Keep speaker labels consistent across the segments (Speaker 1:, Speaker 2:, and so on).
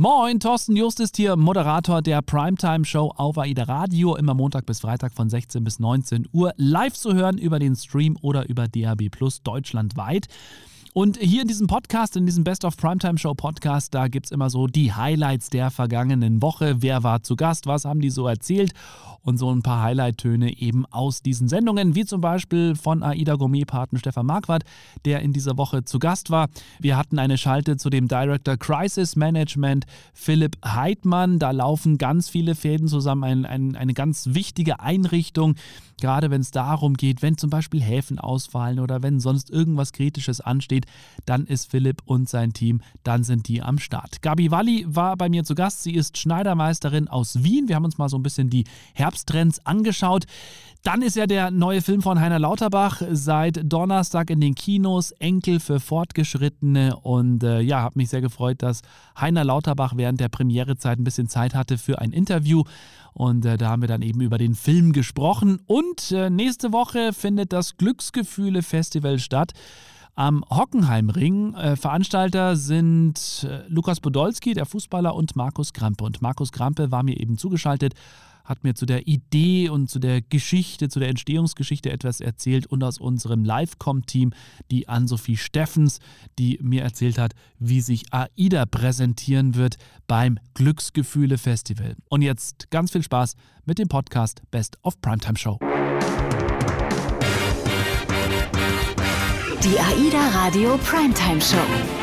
Speaker 1: Moin, Thorsten Just ist hier, Moderator der Primetime-Show auf AIDA Radio, immer Montag bis Freitag von 16 bis 19 Uhr, live zu hören über den Stream oder über DAB Plus deutschlandweit. Und hier in diesem Podcast, in diesem Best of Primetime Show Podcast, da gibt es immer so die Highlights der vergangenen Woche. Wer war zu Gast? Was haben die so erzählt? Und so ein paar Highlight-Töne eben aus diesen Sendungen, wie zum Beispiel von AIDA Gourmet-Paten Stefan Marquardt, der in dieser Woche zu Gast war. Wir hatten eine Schalte zu dem Director Crisis Management Philipp Heidmann. Da laufen ganz viele Fäden zusammen, ein, ein, eine ganz wichtige Einrichtung, gerade wenn es darum geht, wenn zum Beispiel Häfen ausfallen oder wenn sonst irgendwas Kritisches ansteht, dann ist Philipp und sein Team, dann sind die am Start. Gabi Walli war bei mir zu Gast. Sie ist Schneidermeisterin aus Wien. Wir haben uns mal so ein bisschen die Herbsttrends angeschaut. Dann ist ja der neue Film von Heiner Lauterbach seit Donnerstag in den Kinos, Enkel für Fortgeschrittene. Und äh, ja, habe mich sehr gefreut, dass Heiner Lauterbach während der Premierezeit ein bisschen Zeit hatte für ein Interview. Und äh, da haben wir dann eben über den Film gesprochen. Und äh, nächste Woche findet das Glücksgefühle-Festival statt am Hockenheimring. Äh, Veranstalter sind äh, Lukas Podolski, der Fußballer, und Markus Krampe. Und Markus Krampe war mir eben zugeschaltet, hat mir zu der Idee und zu der Geschichte, zu der Entstehungsgeschichte etwas erzählt und aus unserem Live-Com-Team die Ann-Sophie Steffens, die mir erzählt hat, wie sich AIDA präsentieren wird beim Glücksgefühle Festival. Und jetzt ganz viel Spaß mit dem Podcast Best of Primetime Show.
Speaker 2: Die AIDA Radio Primetime Show.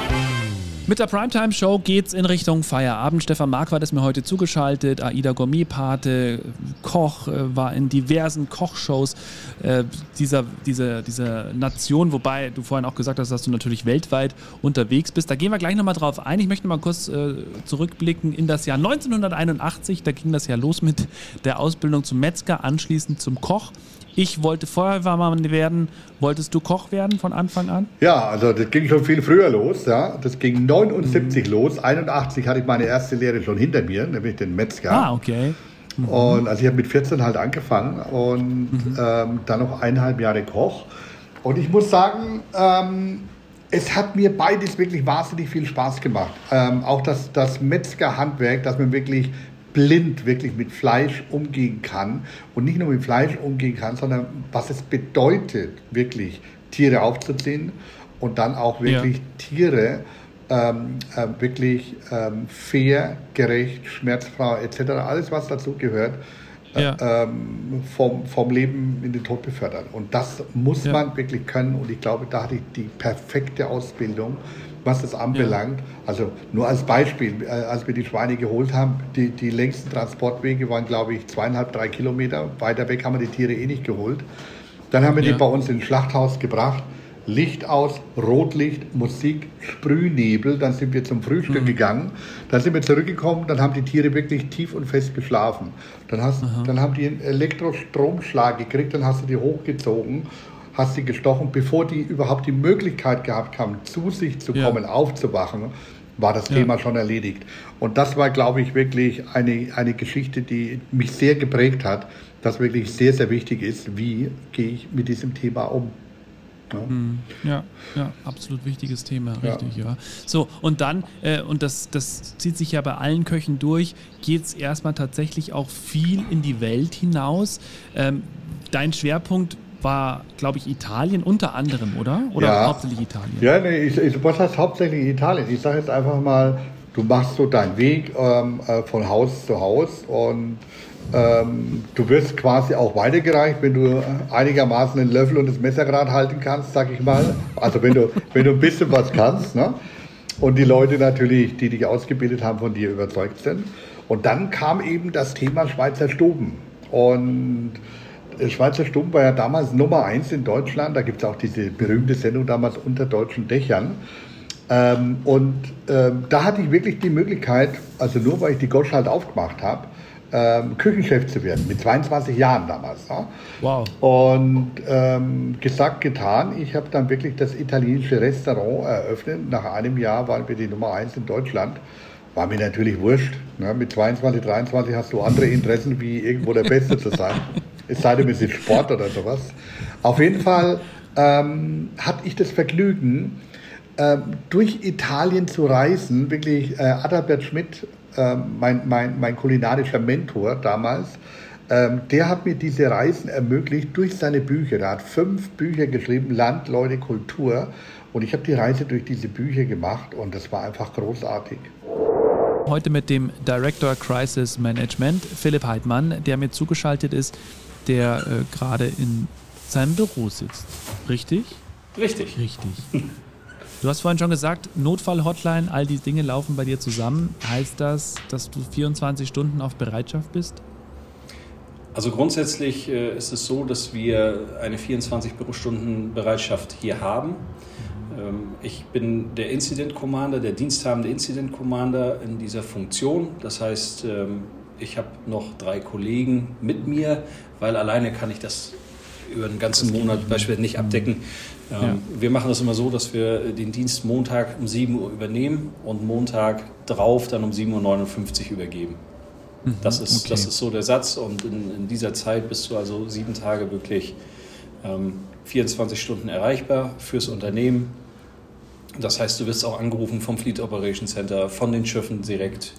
Speaker 1: Mit der Primetime Show geht's in Richtung Feierabend. Stefan Marquardt ist mir heute zugeschaltet. AIDA Gourmet-Pate, Koch, äh, war in diversen Kochshows äh, dieser, dieser, dieser Nation. Wobei du vorhin auch gesagt hast, dass du natürlich weltweit unterwegs bist. Da gehen wir gleich nochmal drauf ein. Ich möchte mal kurz äh, zurückblicken in das Jahr 1981. Da ging das ja los mit der Ausbildung zum Metzger, anschließend zum Koch. Ich wollte Feuerwehrmann werden. Wolltest du Koch werden von Anfang an?
Speaker 3: Ja, also das ging schon viel früher los. Ja. Das ging 79 mhm. los. 81 hatte ich meine erste Lehre schon hinter mir, nämlich den Metzger.
Speaker 1: Ah, okay.
Speaker 3: Mhm. Und also ich habe mit 14 halt angefangen und mhm. ähm, dann noch eineinhalb Jahre Koch. Und ich muss sagen, ähm, es hat mir beides wirklich wahnsinnig viel Spaß gemacht. Ähm, auch das, das Metzgerhandwerk, dass man wirklich blind wirklich mit Fleisch umgehen kann und nicht nur mit Fleisch umgehen kann, sondern was es bedeutet, wirklich Tiere aufzuziehen und dann auch wirklich ja. Tiere ähm, äh, wirklich ähm, fair, gerecht, schmerzfrei etc., alles was dazu gehört, äh, ja. ähm, vom, vom Leben in den Tod befördern. Und das muss ja. man wirklich können und ich glaube, da hatte ich die perfekte Ausbildung was das anbelangt. Ja. Also nur als Beispiel, äh, als wir die Schweine geholt haben, die, die längsten Transportwege waren, glaube ich, zweieinhalb, drei Kilometer. Weiter weg haben wir die Tiere eh nicht geholt. Dann haben wir ja. die bei uns ins Schlachthaus gebracht. Licht aus, Rotlicht, Musik, Sprühnebel. Dann sind wir zum Frühstück mhm. gegangen. Dann sind wir zurückgekommen. Dann haben die Tiere wirklich tief und fest geschlafen. Dann, hast, dann haben die einen Elektrostromschlag gekriegt. Dann hast du die hochgezogen hast sie gestochen, bevor die überhaupt die Möglichkeit gehabt haben, zu sich zu kommen, ja. aufzuwachen, war das ja. Thema schon erledigt. Und das war, glaube ich, wirklich eine, eine Geschichte, die mich sehr geprägt hat, dass wirklich sehr, sehr wichtig ist, wie gehe ich mit diesem Thema um.
Speaker 1: Ja, hm. ja, ja, absolut wichtiges Thema, richtig, ja. ja. So, und dann, äh, und das, das zieht sich ja bei allen Köchen durch, geht es erstmal tatsächlich auch viel in die Welt hinaus. Ähm, dein Schwerpunkt war, glaube ich, Italien unter anderem, oder? Oder
Speaker 3: ja.
Speaker 1: hauptsächlich Italien?
Speaker 3: Ja, nee, ich, ich, was heißt hauptsächlich Italien? Ich sage jetzt einfach mal, du machst so deinen Weg ähm, äh, von Haus zu Haus und ähm, du wirst quasi auch weitergereicht, wenn du einigermaßen den Löffel und das Messer gerade halten kannst, sag ich mal. Also wenn du, wenn du ein bisschen was kannst. Ne? Und die Leute natürlich, die dich ausgebildet haben, von dir überzeugt sind. Und dann kam eben das Thema Schweizer Stuben. Und Schweizer Stumm war ja damals Nummer eins in Deutschland. Da gibt es auch diese berühmte Sendung damals unter deutschen Dächern. Ähm, und ähm, da hatte ich wirklich die Möglichkeit, also nur weil ich die Gosch halt aufgemacht habe, ähm, Küchenchef zu werden, mit 22 Jahren damals. Ja.
Speaker 1: Wow.
Speaker 3: Und ähm, gesagt, getan, ich habe dann wirklich das italienische Restaurant eröffnet. Nach einem Jahr waren wir die Nummer eins in Deutschland. War mir natürlich wurscht. Ne? Mit 22, 23 hast du andere Interessen, wie irgendwo der Beste zu sein. Es sei denn, es ist Sport oder sowas. Auf jeden Fall ähm, hatte ich das Vergnügen, äh, durch Italien zu reisen, wirklich äh, Adalbert Schmidt, äh, mein, mein, mein kulinarischer Mentor damals, ähm, der hat mir diese Reisen ermöglicht durch seine Bücher. Er hat fünf Bücher geschrieben, Land, Leute, Kultur. Und ich habe die Reise durch diese Bücher gemacht und das war einfach großartig.
Speaker 1: Heute mit dem Director Crisis Management, Philipp Heidmann, der mir zugeschaltet ist, der äh, gerade in seinem Büro sitzt. Richtig?
Speaker 4: Richtig.
Speaker 1: Richtig. Du hast vorhin schon gesagt, Notfall-Hotline, all die Dinge laufen bei dir zusammen. Heißt das, dass du 24 Stunden auf Bereitschaft bist?
Speaker 4: Also grundsätzlich äh, ist es so, dass wir eine 24 Stunden Bereitschaft hier haben. Ähm, ich bin der Incident Commander, der diensthabende Incident Commander in dieser Funktion. Das heißt, ähm, ich habe noch drei Kollegen mit mir, weil alleine kann ich das über den ganzen Monat beispielsweise nicht abdecken. Ähm, ja. Wir machen das immer so, dass wir den Dienst Montag um 7 Uhr übernehmen und Montag drauf dann um 7.59 Uhr übergeben. Mhm, das, ist, okay. das ist so der Satz und in, in, dieser Zeit bist du also sieben Tage wirklich ähm, 24 Stunden erreichbar fürs Unternehmen. Das heißt, du wirst auch angerufen vom Fleet Operation Center, von den Schiffen direkt.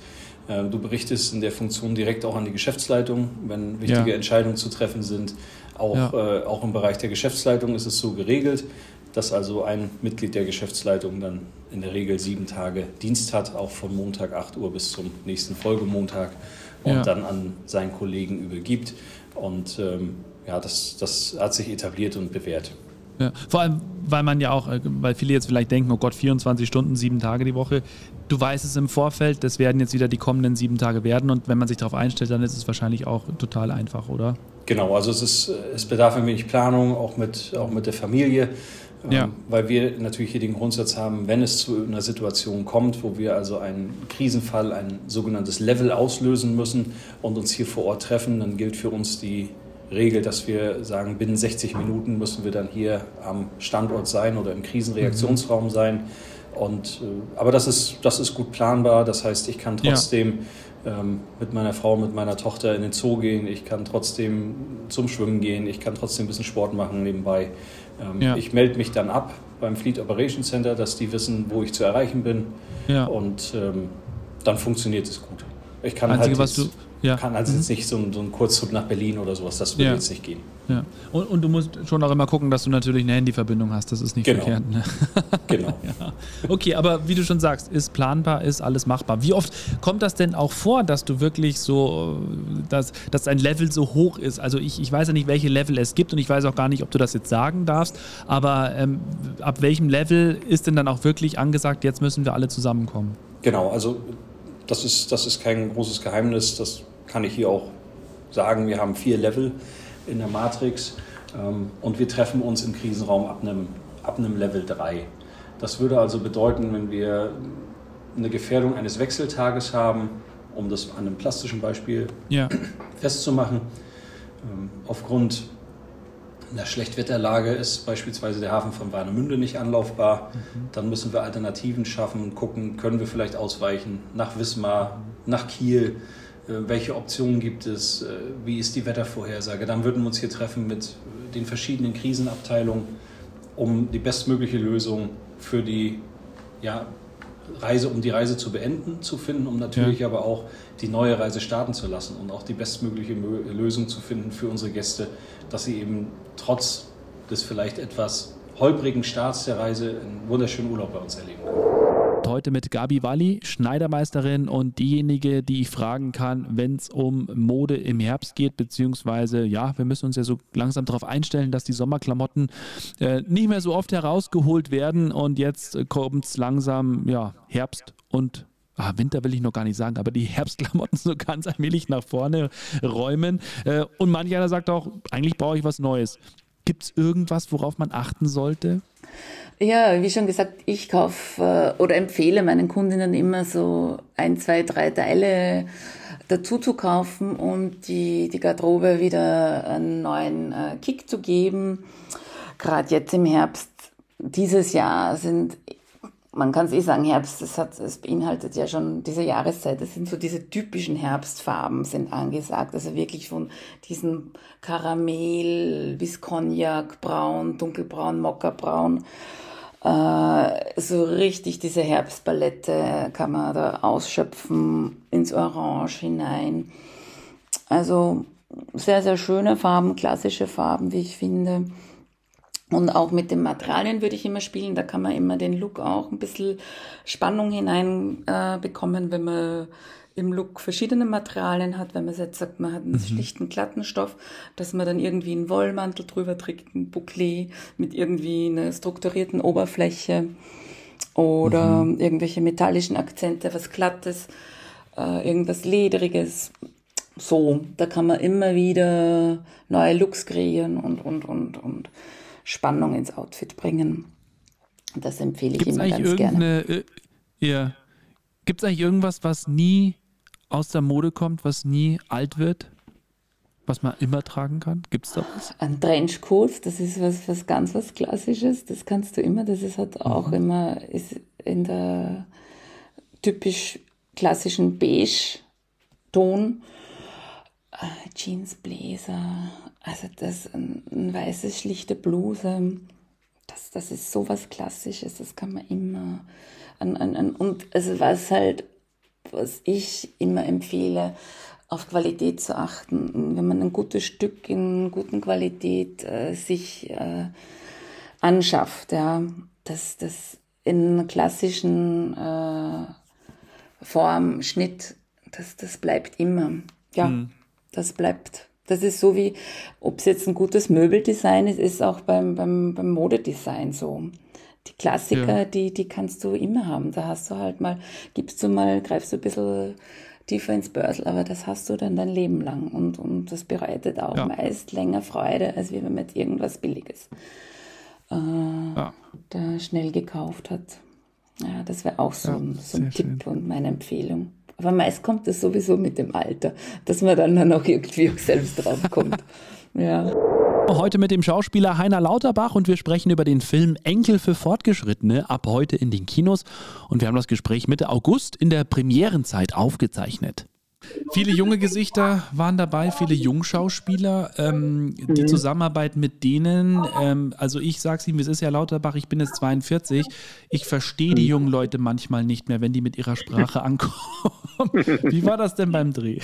Speaker 4: Äh, du berichtest in der Funktion direkt auch an die Geschäftsleitung, wenn wichtige ja. Entscheidungen zu treffen sind. Auch, ja. äh, auch im Bereich der Geschäftsleitung ist es so geregelt, dass also ein Mitglied der Geschäftsleitung dann in der Regel sieben Tage Dienst hat, auch von Montag 8 Uhr bis zum nächsten Folgemontag und ja. dann an seinen Kollegen übergibt. Und ähm, ja, das, das hat sich etabliert und bewährt.
Speaker 1: Ja, vor allem, weil man ja auch, äh, weil viele jetzt vielleicht denken, oh Gott, 24 Stunden, sieben Tage die Woche. Du weißt es im Vorfeld, das werden jetzt wieder die kommenden sieben Tage werden und wenn man sich darauf einstellt, dann ist es wahrscheinlich auch total einfach, oder?
Speaker 4: Genau, also es, ist, es bedarf ein wenig Planung, auch mit, auch mit der Familie. Ähm, ja. weil wir natürlich hier den Grundsatz haben, wenn es zu einer Situation kommt, wo wir also einen Krisenfall, ein sogenanntes Level auslösen müssen und uns hier vor Ort treffen, dann gilt für uns die Regel, dass wir sagen, binnen 60 Minuten müssen wir dann hier am Standort sein oder im Krisenreaktionsraum sein. Und, äh, aber das ist, das ist gut planbar. Das heißt, ich kann trotzdem ja. ähm, mit meiner Frau, mit meiner Tochter in den Zoo gehen. Ich kann trotzdem zum Schwimmen gehen. Ich kann trotzdem ein bisschen Sport machen nebenbei. Ähm, ja. Ich melde mich dann ab beim Fleet Operation Center, dass die wissen, wo ich zu erreichen bin. Ja. Und ähm, dann funktioniert es gut. Ich kann Einzige, halt jetzt, ja. kann also mhm. jetzt nicht so, so einen Kurzzug nach Berlin oder sowas, das würde jetzt nicht gehen.
Speaker 1: Ja. Und, und, du musst schon auch immer gucken, dass du natürlich eine Handyverbindung hast. Das ist nicht genau. verkehrt. Ne?
Speaker 4: Genau.
Speaker 1: ja. Okay, aber wie du schon sagst, ist planbar, ist alles machbar. Wie oft kommt das denn auch vor, dass du wirklich so, dass, dass ein Level so hoch ist? Also ich, ich weiß ja nicht, welche Level es gibt und ich weiß auch gar nicht, ob du das jetzt sagen darfst, aber ähm, ab welchem Level ist denn dann auch wirklich angesagt, jetzt müssen wir alle zusammenkommen?
Speaker 4: Genau, also das ist, das ist kein großes Geheimnis, das kann ich hier auch sagen. Wir haben vier Level in der Matrix ähm, und wir treffen uns im Krisenraum ab einem, ab einem Level 3. Das würde also bedeuten, wenn wir eine Gefährdung eines Wechseltages haben, um das an einem plastischen Beispiel ja. festzumachen, ähm, aufgrund einer Schlechtwetterlage ist beispielsweise der Hafen von Warnemünde nicht anlaufbar, mhm. dann müssen wir Alternativen schaffen und gucken, können wir vielleicht ausweichen nach Wismar, nach Kiel, äh, welche Optionen gibt es, äh, wie ist die Wettervorhersage. Dann würden wir uns hier treffen mit den verschiedenen Krisenabteilungen, um die bestmögliche Lösung für die ja, Reise, um die Reise zu beenden, zu finden, um natürlich ja. aber auch die neue Reise starten zu lassen und auch die bestmögliche Lösung zu finden für unsere Gäste, dass sie eben trotz des vielleicht etwas holprigen Starts der Reise einen wunderschönen Urlaub bei uns erleben können.
Speaker 1: Heute mit Gabi Walli, Schneidermeisterin und diejenige, die ich fragen kann, wenn es um Mode im Herbst geht, beziehungsweise ja, wir müssen uns ja so langsam darauf einstellen, dass die Sommerklamotten äh, nicht mehr so oft herausgeholt werden. Und jetzt kommt es langsam, ja, Herbst und Ah, Winter will ich noch gar nicht sagen, aber die Herbstklamotten so ganz allmählich nach vorne räumen. Äh, und manch einer sagt auch, eigentlich brauche ich was Neues. Gibt es irgendwas, worauf man achten sollte?
Speaker 5: Ja, wie schon gesagt, ich kaufe äh, oder empfehle meinen Kundinnen immer so ein, zwei, drei Teile dazu zu kaufen, um die, die Garderobe wieder einen neuen äh, Kick zu geben. Gerade jetzt im Herbst dieses Jahr sind man kann es eh sagen, Herbst, das, hat, das beinhaltet ja schon diese Jahreszeit. Das sind so diese typischen Herbstfarben sind angesagt. Also wirklich von diesem Karamell bis Cognac, braun, dunkelbraun, Mokkabraun. Äh, so richtig diese Herbstpalette kann man da ausschöpfen ins Orange hinein. Also sehr, sehr schöne Farben, klassische Farben, wie ich finde. Und auch mit den Materialien würde ich immer spielen. Da kann man immer den Look auch ein bisschen Spannung hinein äh, bekommen, wenn man im Look verschiedene Materialien hat. Wenn man jetzt sagt, man hat einen mhm. schlichten glatten Stoff, dass man dann irgendwie einen Wollmantel drüber trägt, ein Bouclé mit irgendwie einer strukturierten Oberfläche oder mhm. irgendwelche metallischen Akzente, was Glattes, äh, irgendwas Ledriges. So, da kann man immer wieder neue Looks kreieren und, und, und, und Spannung ins Outfit bringen. Das empfehle ich Gibt's immer ganz gerne. Äh,
Speaker 1: ja. Gibt es eigentlich irgendwas, was nie aus der Mode kommt, was nie alt wird? Was man immer tragen kann? Gibt es da was?
Speaker 5: Ein Trenchcoat, das ist was, was ganz was Klassisches. Das kannst du immer. Das ist halt auch mhm. immer ist in der typisch klassischen Beige-Ton. Äh, Jeans, Bläser, also das, ein, ein weißes, schlichte Bluse, das, das ist so was Klassisches, das kann man immer an, an, an und also was halt, was ich immer empfehle, auf Qualität zu achten. Wenn man ein gutes Stück in guten Qualität äh, sich äh, anschafft, ja, das, das in klassischen äh, Form, Schnitt, das, das bleibt immer. Ja. Mhm. Das bleibt. Das ist so wie, ob es jetzt ein gutes Möbeldesign ist, ist auch beim, beim, beim Modedesign so. Die Klassiker, ja. die, die kannst du immer haben. Da hast du halt mal, gibst du mal, greifst du ein bisschen tiefer ins Börsel, aber das hast du dann dein Leben lang und, und das bereitet auch ja. meist länger Freude, als wenn man mit irgendwas Billiges äh, ja. da schnell gekauft hat. Ja, das wäre auch so, ein, so ein Tipp schön. und meine Empfehlung. Aber meist kommt es sowieso mit dem Alter, dass man dann, dann auch irgendwie selbst draufkommt. ja.
Speaker 1: Heute mit dem Schauspieler Heiner Lauterbach und wir sprechen über den Film Enkel für Fortgeschrittene ab heute in den Kinos. Und wir haben das Gespräch Mitte August in der Premierenzeit aufgezeichnet. Viele junge Gesichter waren dabei, viele Jungschauspieler. Ähm, mhm. Die Zusammenarbeit mit denen, ähm, also ich sag's Ihnen, es ist ja Lauterbach, ich bin jetzt 42. Ich verstehe die mhm. jungen Leute manchmal nicht mehr, wenn die mit ihrer Sprache ankommen. Wie war das denn beim Dreh?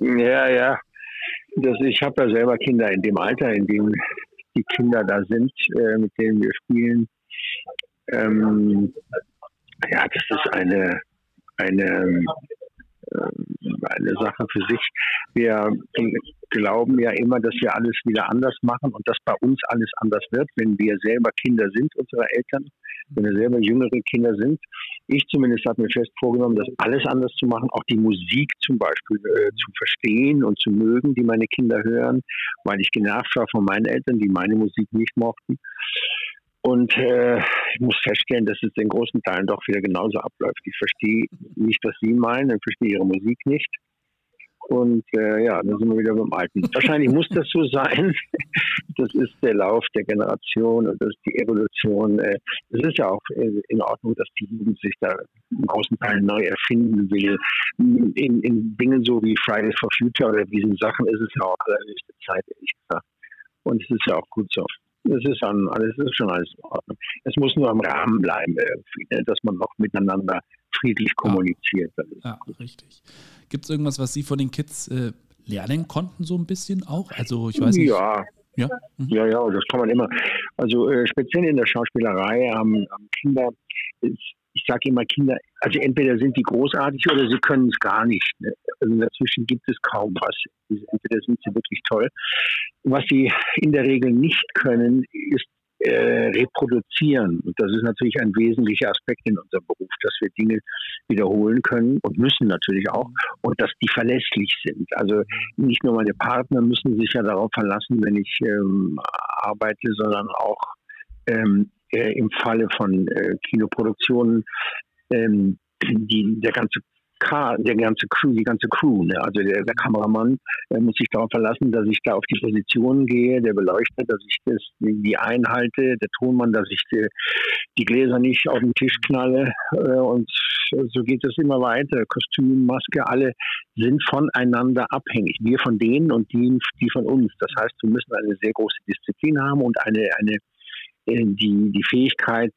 Speaker 6: Ja, ja. Das, ich habe ja selber Kinder in dem Alter, in dem die Kinder da sind, äh, mit denen wir spielen. Ähm, ja, das ist eine, eine eine Sache für sich. Wir glauben ja immer, dass wir alles wieder anders machen und dass bei uns alles anders wird, wenn wir selber Kinder sind, unsere Eltern, wenn wir selber jüngere Kinder sind. Ich zumindest habe mir fest vorgenommen, das alles anders zu machen, auch die Musik zum Beispiel äh, zu verstehen und zu mögen, die meine Kinder hören, weil ich genervt war von meinen Eltern, die meine Musik nicht mochten. Und äh, ich muss feststellen, dass es in großen Teilen doch wieder genauso abläuft. Ich verstehe nicht, was Sie meinen, ich verstehe Ihre Musik nicht. Und äh, ja, dann sind wir wieder beim Alten. Wahrscheinlich muss das so sein. Das ist der Lauf der Generation und das ist die Evolution. Es äh, ist ja auch äh, in Ordnung, dass die Jugend sich da in großen Teilen neu erfinden will. In, in Dingen so wie Fridays for Future oder diesen Sachen ist es ja auch allerhöchste Zeit, ehrlich gesagt. Und es ist ja auch gut so. Es ist, an, alles, ist schon alles in Ordnung. Es muss nur im Rahmen bleiben, irgendwie, ne? dass man noch miteinander friedlich kommuniziert.
Speaker 1: Ja, ja richtig. Gibt es irgendwas, was Sie von den Kids äh, lernen konnten, so ein bisschen auch? Also, ich weiß nicht.
Speaker 6: Ja. Ja, mhm. ja, ja, das kann man immer. Also äh, speziell in der Schauspielerei haben, haben Kinder, ist, ich sage immer Kinder, also entweder sind die großartig oder sie können es gar nicht. Ne? Also dazwischen gibt es kaum was. Entweder sind sie wirklich toll. Was sie in der Regel nicht können, ist äh, reproduzieren. Und das ist natürlich ein wesentlicher Aspekt in unserem Beruf, dass wir Dinge wiederholen können und müssen natürlich auch und dass die verlässlich sind. Also nicht nur meine Partner müssen sich ja darauf verlassen, wenn ich ähm, arbeite, sondern auch ähm, äh, im Falle von äh, Kinoproduktionen ähm, die, der ganze der ganze Crew, die ganze Crew, ne? also der, der Kameramann äh, muss sich darauf verlassen, dass ich da auf die Positionen gehe, der Beleuchter, dass ich das, die einhalte, der Tonmann, dass ich die, die Gläser nicht auf den Tisch knalle äh, und so geht es immer weiter. Kostüm, Maske, alle sind voneinander abhängig. Wir von denen und die, die von uns. Das heißt, wir müssen eine sehr große Disziplin haben und eine, eine die, die Fähigkeit,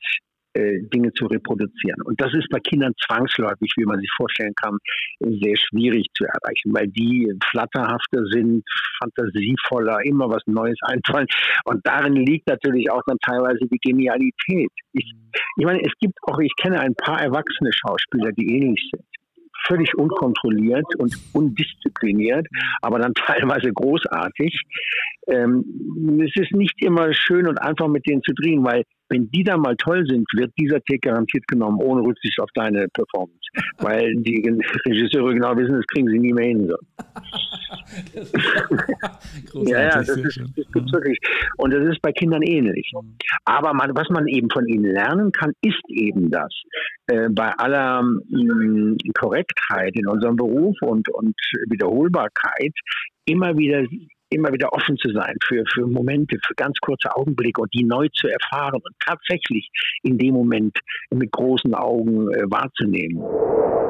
Speaker 6: äh, Dinge zu reproduzieren. Und das ist bei Kindern zwangsläufig, wie man sich vorstellen kann, sehr schwierig zu erreichen, weil die flatterhafter sind, fantasievoller, immer was Neues einfallen. Und darin liegt natürlich auch dann teilweise die Genialität. Ich, ich meine, es gibt auch, ich kenne ein paar erwachsene Schauspieler, die ähnlich sind völlig unkontrolliert und undiszipliniert, aber dann teilweise großartig. Ähm, es ist nicht immer schön und einfach mit denen zu drehen, weil wenn die da mal toll sind, wird dieser Take garantiert genommen, ohne Rücksicht auf deine Performance. Weil die Regisseure genau wissen, das kriegen sie nie mehr hin. So. ja, ja, das, ist, das gibt's wirklich. Und das ist bei Kindern ähnlich. Aber man, was man eben von ihnen lernen kann, ist eben das. Äh, bei aller mh, mm, Korrektheit in unserem Beruf und, und Wiederholbarkeit immer wieder immer wieder offen zu sein für, für Momente, für ganz kurze Augenblicke und die neu zu erfahren und tatsächlich in dem Moment mit großen Augen äh, wahrzunehmen.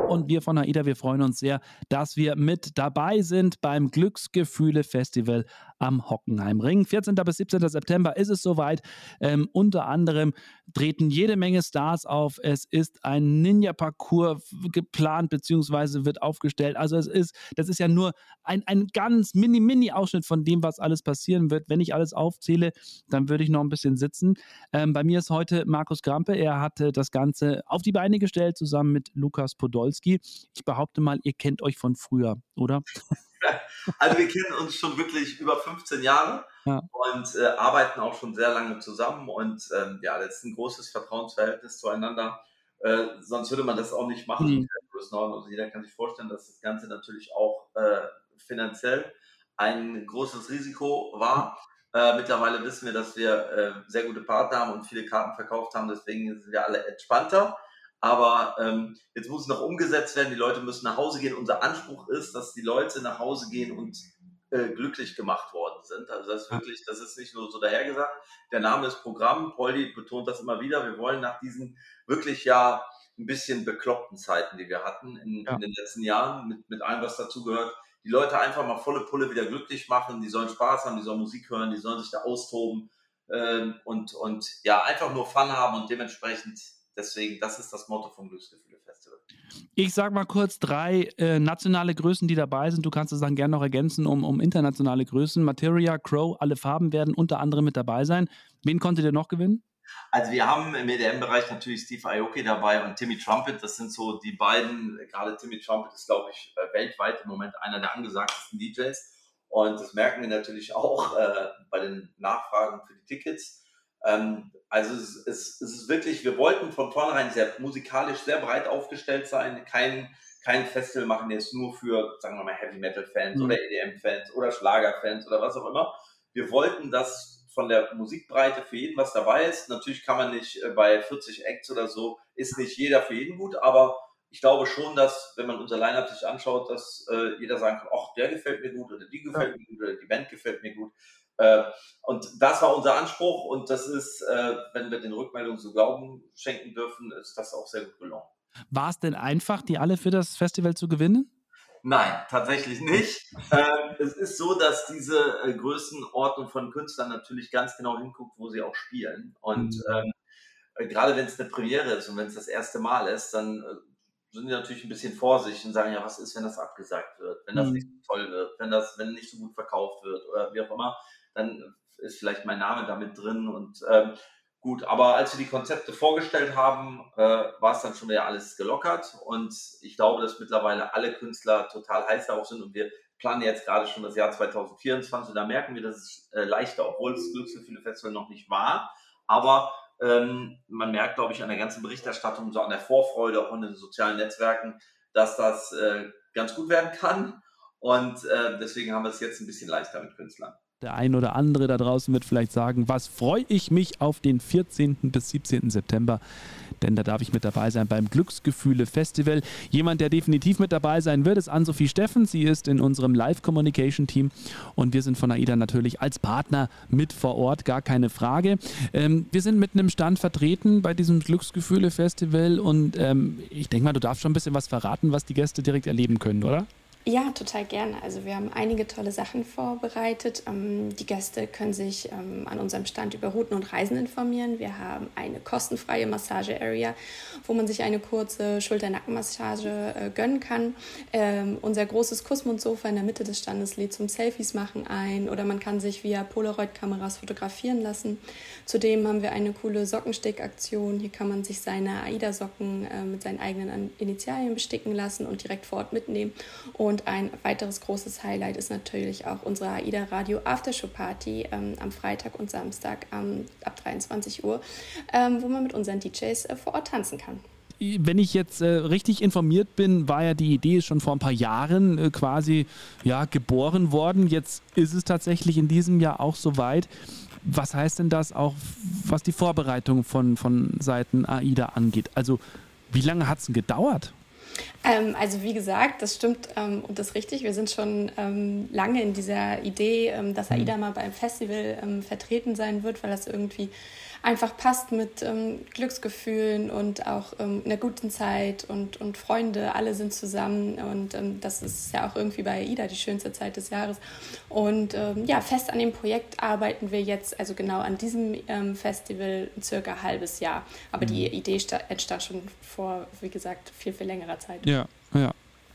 Speaker 1: Und wir von AIDA, wir freuen uns sehr, dass wir mit dabei sind beim Glücksgefühle Festival am Hockenheimring. 14. bis 17. September ist es soweit. Ähm, unter anderem treten jede Menge Stars auf. Es ist ein Ninja-Parcours geplant bzw. wird aufgestellt. Also es ist, das ist ja nur ein, ein ganz mini-mini-Ausschnitt von dem, was alles passieren wird. Wenn ich alles aufzähle, dann würde ich noch ein bisschen sitzen. Ähm, bei mir ist heute Markus Grampe. Er hatte das Ganze auf die Beine gestellt, zusammen mit Lukas Podolski. Ich behaupte mal, ihr kennt euch von früher, oder?
Speaker 7: Also wir kennen uns schon wirklich über 15 Jahre ja. und äh, arbeiten auch schon sehr lange zusammen und ähm, ja, das ist ein großes Vertrauensverhältnis zueinander. Äh, sonst würde man das auch nicht machen. Mhm. Also jeder kann sich vorstellen, dass das Ganze natürlich auch äh, finanziell ein großes Risiko war. Äh, mittlerweile wissen wir, dass wir äh, sehr gute Partner haben und viele Karten verkauft haben, deswegen sind wir alle entspannter. Aber ähm, jetzt muss es noch umgesetzt werden. Die Leute müssen nach Hause gehen. Unser Anspruch ist, dass die Leute nach Hause gehen und äh, glücklich gemacht worden sind. Also das ist wirklich, das ist nicht nur so dahergesagt. Der Name ist Programm. Poldi betont das immer wieder. Wir wollen nach diesen wirklich ja ein bisschen bekloppten Zeiten, die wir hatten in, ja. in den letzten Jahren, mit, mit allem, was dazugehört, die Leute einfach mal volle Pulle wieder glücklich machen. Die sollen Spaß haben, die sollen Musik hören, die sollen sich da austoben ähm, und, und ja, einfach nur Fun haben und dementsprechend Deswegen, das ist das Motto vom Glücksgefühle Festival.
Speaker 1: Ich sage mal kurz drei äh, nationale Größen, die dabei sind. Du kannst es dann gerne noch ergänzen um, um internationale Größen. Materia, Crow, alle Farben werden unter anderem mit dabei sein. Wen konntet ihr noch gewinnen?
Speaker 7: Also wir haben im EDM-Bereich natürlich Steve Aoki dabei und Timmy Trumpet. Das sind so die beiden, gerade Timmy Trumpet ist, glaube ich, äh, weltweit im Moment einer der angesagtesten DJs. Und das merken wir natürlich auch äh, bei den Nachfragen für die Tickets. Ähm, also es, es, es, ist wirklich, wir wollten von vornherein sehr musikalisch sehr breit aufgestellt sein, kein, kein Festival machen jetzt nur für, sagen wir mal, Heavy Metal Fans mhm. oder EDM Fans oder Schlager Fans oder was auch immer. Wir wollten, dass von der Musikbreite für jeden was dabei ist. Natürlich kann man nicht äh, bei 40 Acts oder so, ist nicht jeder für jeden gut, aber ich glaube schon, dass, wenn man unser Line-Up sich anschaut, dass äh, jeder sagen kann, ach, der gefällt mir gut oder die gefällt ja. mir gut oder die Band gefällt mir gut. Äh, und das war unser Anspruch und das ist, äh, wenn wir den Rückmeldungen so Glauben schenken dürfen, ist das auch sehr gut gelungen.
Speaker 1: War es denn einfach, die alle für das Festival zu gewinnen?
Speaker 7: Nein, tatsächlich nicht. ähm, es ist so, dass diese äh, Größenordnung von Künstlern natürlich ganz genau hinguckt, wo sie auch spielen. Und mhm. ähm, äh, gerade wenn es eine Premiere ist und wenn es das erste Mal ist, dann sind die natürlich ein bisschen vorsichtig und sagen, ja, was ist, wenn das abgesagt wird, wenn das mhm. nicht so toll wird, wenn das, wenn nicht so gut verkauft wird oder wie auch immer dann ist vielleicht mein Name damit drin und ähm, gut, aber als wir die Konzepte vorgestellt haben, äh, war es dann schon wieder alles gelockert und ich glaube, dass mittlerweile alle Künstler total heiß darauf sind und wir planen jetzt gerade schon das Jahr 2024, da merken wir, dass es äh, leichter, obwohl es Glücksgefühle Festival noch nicht war, aber ähm, man merkt, glaube ich, an der ganzen Berichterstattung, so an der Vorfreude, auch in den sozialen Netzwerken, dass das äh, ganz gut werden kann. Und äh, deswegen haben wir es jetzt ein bisschen leichter mit Künstlern.
Speaker 1: Der ein oder andere da draußen wird vielleicht sagen, was freue ich mich auf den 14. bis 17. September, denn da darf ich mit dabei sein beim Glücksgefühle Festival. Jemand, der definitiv mit dabei sein wird, ist Ann-Sophie Steffen. Sie ist in unserem Live-Communication-Team und wir sind von AIDA natürlich als Partner mit vor Ort, gar keine Frage. Ähm, wir sind mit einem Stand vertreten bei diesem Glücksgefühle Festival und ähm, ich denke mal, du darfst schon ein bisschen was verraten, was die Gäste direkt erleben können, oder?
Speaker 8: Ja, total gerne. Also wir haben einige tolle Sachen vorbereitet. Ähm, die Gäste können sich ähm, an unserem Stand über Routen und Reisen informieren. Wir haben eine kostenfreie Massage-Area, wo man sich eine kurze Schulter-Nackenmassage äh, gönnen kann. Ähm, unser großes Kussmundsofa in der Mitte des Standes lädt zum Selfies machen ein oder man kann sich via Polaroid-Kameras fotografieren lassen. Zudem haben wir eine coole Sockenstick-Aktion. Hier kann man sich seine AIDA-Socken äh, mit seinen eigenen Initialien besticken lassen und direkt vor Ort mitnehmen. Und und ein weiteres großes Highlight ist natürlich auch unsere AIDA Radio Aftershow Party ähm, am Freitag und Samstag ähm, ab 23 Uhr, ähm, wo man mit unseren DJs äh, vor Ort tanzen kann
Speaker 1: wenn ich jetzt äh, richtig informiert bin, war ja die Idee schon vor ein paar Jahren äh, quasi ja, geboren worden. Jetzt ist es tatsächlich in diesem Jahr auch soweit. Was heißt denn das auch, was die Vorbereitung von, von Seiten AIDA angeht? Also, wie lange hat es denn gedauert?
Speaker 8: Ähm, also wie gesagt, das stimmt ähm, und das ist richtig. Wir sind schon ähm, lange in dieser Idee, ähm, dass AIDA mhm. mal beim Festival ähm, vertreten sein wird, weil das irgendwie einfach passt mit ähm, Glücksgefühlen und auch ähm, einer guten Zeit und, und Freunde, alle sind zusammen und ähm, das ist ja auch irgendwie bei AIDA die schönste Zeit des Jahres. Und ähm, ja, fest an dem Projekt arbeiten wir jetzt, also genau an diesem ähm, Festival, circa ein halbes Jahr. Aber mhm. die Idee entstand schon vor, wie gesagt, viel, viel längerer Zeit.
Speaker 1: Ja, ja.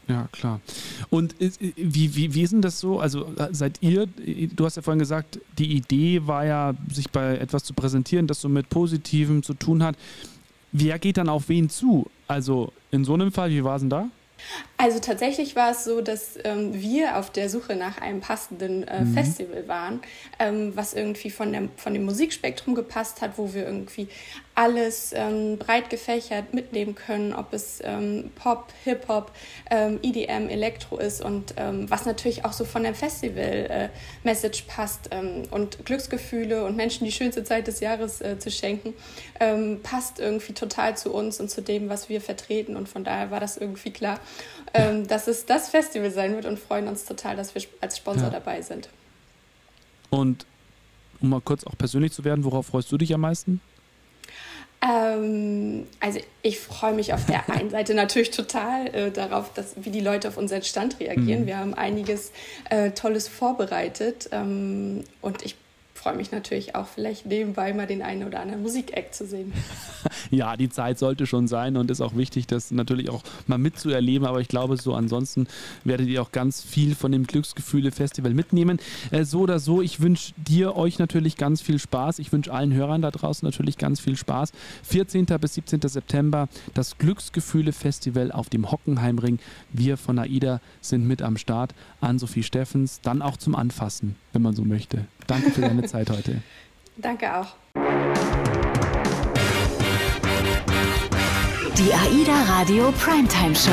Speaker 1: Ja, klar. Und wie, wie, wie ist denn das so? Also seid ihr, du hast ja vorhin gesagt, die Idee war ja, sich bei etwas zu präsentieren, das so mit Positivem zu tun hat. Wer geht dann auf wen zu? Also in so einem Fall, wie war es denn da?
Speaker 8: Also tatsächlich war es so, dass ähm, wir auf der Suche nach einem passenden äh, mhm. Festival waren, ähm, was irgendwie von, der, von dem Musikspektrum gepasst hat, wo wir irgendwie alles ähm, breit gefächert mitnehmen können, ob es ähm, Pop, Hip-Hop, ähm, EDM, Elektro ist und ähm, was natürlich auch so von der Festival-Message äh, passt und Glücksgefühle und Menschen die schönste Zeit des Jahres äh, zu schenken, passt irgendwie total zu uns und zu dem, was wir vertreten und von daher war das irgendwie klar, dass es das Festival sein wird und freuen uns total, dass wir als Sponsor ja. dabei sind.
Speaker 1: Und um mal kurz auch persönlich zu werden, worauf freust du dich am meisten?
Speaker 8: Ähm, also ich freue mich auf der einen Seite natürlich total äh, darauf, dass, wie die Leute auf unseren Stand reagieren. Mhm. Wir haben einiges äh, Tolles vorbereitet ähm, und ich freue mich natürlich auch vielleicht nebenbei mal den einen oder anderen Musikeck zu sehen.
Speaker 1: ja, die Zeit sollte schon sein und ist auch wichtig, das natürlich auch mal mitzuerleben. Aber ich glaube, so ansonsten werdet ihr auch ganz viel von dem Glücksgefühle-Festival mitnehmen. Äh, so oder so, ich wünsche dir, euch natürlich ganz viel Spaß. Ich wünsche allen Hörern da draußen natürlich ganz viel Spaß. 14. bis 17. September das Glücksgefühle-Festival auf dem Hockenheimring. Wir von AIDA sind mit am Start. An Sophie Steffens, dann auch zum Anfassen, wenn man so möchte. Danke für deine Zeit heute.
Speaker 8: Danke auch.
Speaker 2: Die AIDA Radio Primetime Show.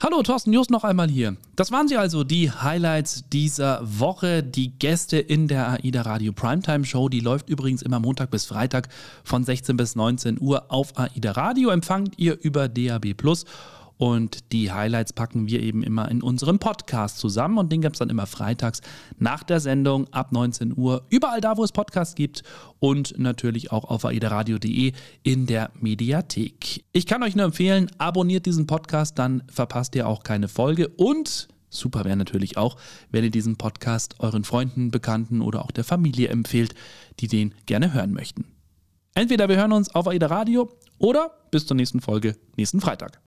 Speaker 1: Hallo, Thorsten Just noch einmal hier. Das waren sie also, die Highlights dieser Woche. Die Gäste in der AIDA Radio Primetime Show, die läuft übrigens immer Montag bis Freitag von 16 bis 19 Uhr auf AIDA Radio. Empfangt ihr über DAB Plus und die Highlights packen wir eben immer in unserem Podcast zusammen und den gibt es dann immer freitags nach der Sendung ab 19 Uhr. Überall da, wo es Podcasts gibt und natürlich auch auf aideradio.de in der Mediathek. Ich kann euch nur empfehlen, abonniert diesen Podcast, dann verpasst ihr auch keine Folge und Super wäre natürlich auch, wenn ihr diesen Podcast euren Freunden, Bekannten oder auch der Familie empfehlt, die den gerne hören möchten. Entweder wir hören uns auf AIDA Radio oder bis zur nächsten Folge nächsten Freitag.